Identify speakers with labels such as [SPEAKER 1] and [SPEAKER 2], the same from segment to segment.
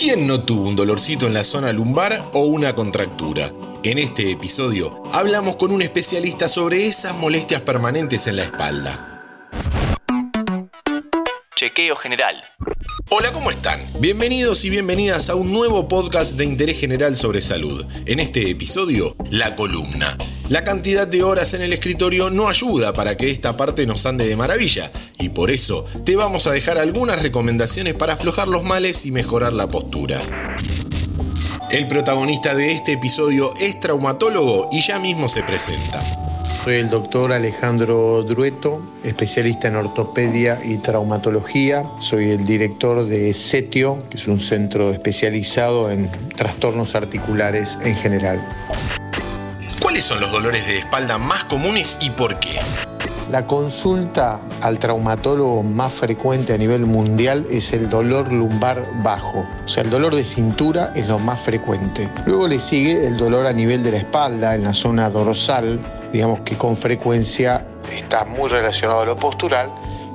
[SPEAKER 1] ¿Quién no tuvo un dolorcito en la zona lumbar o una contractura? En este episodio hablamos con un especialista sobre esas molestias permanentes en la espalda.
[SPEAKER 2] Chequeo general.
[SPEAKER 1] Hola, ¿cómo están? Bienvenidos y bienvenidas a un nuevo podcast de interés general sobre salud. En este episodio, la columna. La cantidad de horas en el escritorio no ayuda para que esta parte nos ande de maravilla y por eso te vamos a dejar algunas recomendaciones para aflojar los males y mejorar la postura. El protagonista de este episodio es traumatólogo y ya mismo se presenta.
[SPEAKER 3] Soy el doctor Alejandro Drueto, especialista en ortopedia y traumatología. Soy el director de CETIO, que es un centro especializado en trastornos articulares en general.
[SPEAKER 1] ¿Cuáles son los dolores de espalda más comunes y por qué?
[SPEAKER 3] La consulta al traumatólogo más frecuente a nivel mundial es el dolor lumbar bajo. O sea, el dolor de cintura es lo más frecuente. Luego le sigue el dolor a nivel de la espalda, en la zona dorsal, digamos que con frecuencia está muy relacionado a lo postural.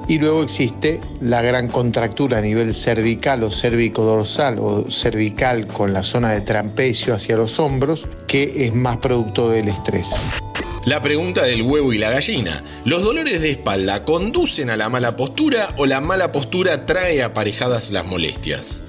[SPEAKER 3] Y luego existe la gran contractura a nivel cervical o cérvico-dorsal o cervical con la zona de trapecio hacia los hombros, que es más producto del estrés.
[SPEAKER 1] La pregunta del huevo y la gallina. ¿Los dolores de espalda conducen a la mala postura o la mala postura trae aparejadas las molestias?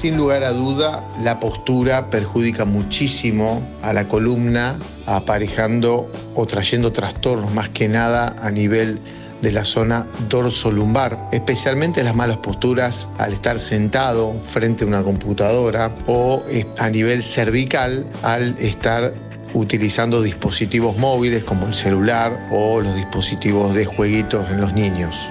[SPEAKER 3] Sin lugar a duda, la postura perjudica muchísimo a la columna, aparejando o trayendo trastornos más que nada a nivel de la zona dorso-lumbar, especialmente las malas posturas al estar sentado frente a una computadora o a nivel cervical al estar utilizando dispositivos móviles como el celular o los dispositivos de jueguitos en los niños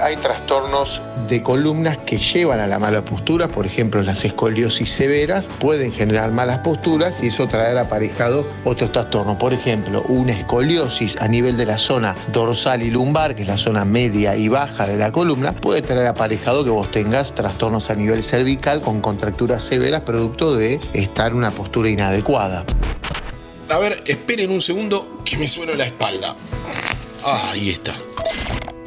[SPEAKER 3] hay trastornos de columnas que llevan a la mala postura, por ejemplo las escoliosis severas pueden generar malas posturas y eso traer aparejado otros trastornos. Por ejemplo, una escoliosis a nivel de la zona dorsal y lumbar, que es la zona media y baja de la columna, puede traer aparejado que vos tengas trastornos a nivel cervical con contracturas severas producto de estar en una postura inadecuada.
[SPEAKER 1] A ver, esperen un segundo que me suena la espalda. Ah, ahí está.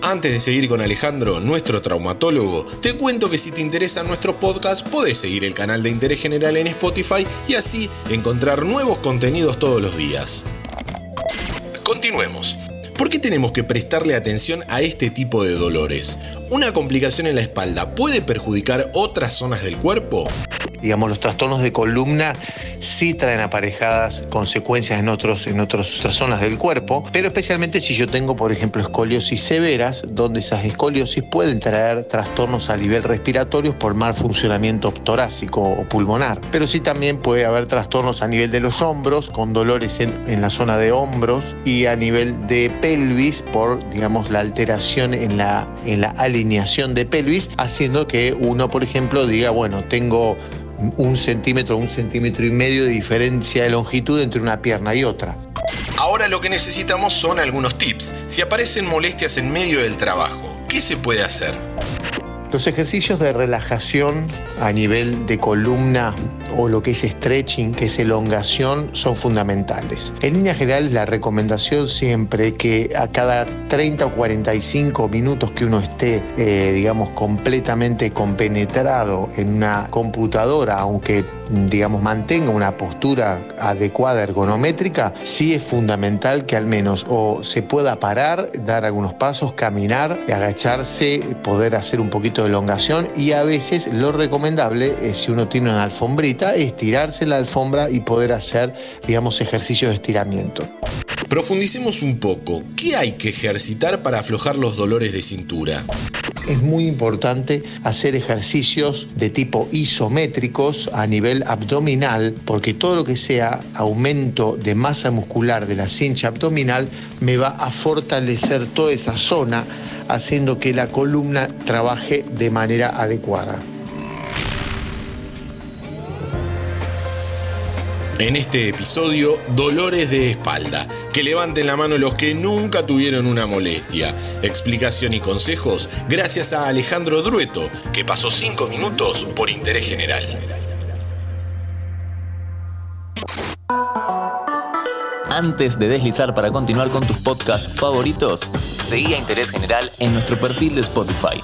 [SPEAKER 1] Antes de seguir con Alejandro, nuestro traumatólogo, te cuento que si te interesa nuestro podcast, podés seguir el canal de Interés General en Spotify y así encontrar nuevos contenidos todos los días. Continuemos. ¿Por qué tenemos que prestarle atención a este tipo de dolores? ¿Una complicación en la espalda puede perjudicar otras zonas del cuerpo?
[SPEAKER 3] Digamos, los trastornos de columna sí traen aparejadas consecuencias en, otros, en otras zonas del cuerpo, pero especialmente si yo tengo, por ejemplo, escoliosis severas, donde esas escoliosis pueden traer trastornos a nivel respiratorio por mal funcionamiento torácico o pulmonar. Pero sí también puede haber trastornos a nivel de los hombros, con dolores en, en la zona de hombros y a nivel de pelvis por, digamos, la alteración en la, en la alineación de pelvis, haciendo que uno, por ejemplo, diga, bueno, tengo un centímetro, un centímetro y medio de diferencia de longitud entre una pierna y otra.
[SPEAKER 1] Ahora lo que necesitamos son algunos tips. Si aparecen molestias en medio del trabajo, ¿qué se puede hacer?
[SPEAKER 3] Los ejercicios de relajación a nivel de columna o lo que es stretching, que es elongación, son fundamentales. En línea general, la recomendación siempre que a cada 30 o 45 minutos que uno esté, eh, digamos, completamente compenetrado en una computadora, aunque digamos, mantenga una postura adecuada ergonométrica, sí es fundamental que al menos o se pueda parar, dar algunos pasos, caminar, agacharse, poder hacer un poquito de elongación y a veces lo recomendable es si uno tiene una alfombrita, estirarse la alfombra y poder hacer, digamos, ejercicios de estiramiento.
[SPEAKER 1] Profundicemos un poco. ¿Qué hay que ejercitar para aflojar los dolores de cintura?
[SPEAKER 3] Es muy importante hacer ejercicios de tipo isométricos a nivel abdominal, porque todo lo que sea aumento de masa muscular de la cincha abdominal me va a fortalecer toda esa zona, haciendo que la columna trabaje de manera adecuada.
[SPEAKER 1] En este episodio, dolores de espalda. Que levanten la mano los que nunca tuvieron una molestia. Explicación y consejos gracias a Alejandro Drueto, que pasó 5 minutos por interés general.
[SPEAKER 2] Antes de deslizar para continuar con tus podcasts favoritos, seguí a Interés General en nuestro perfil de Spotify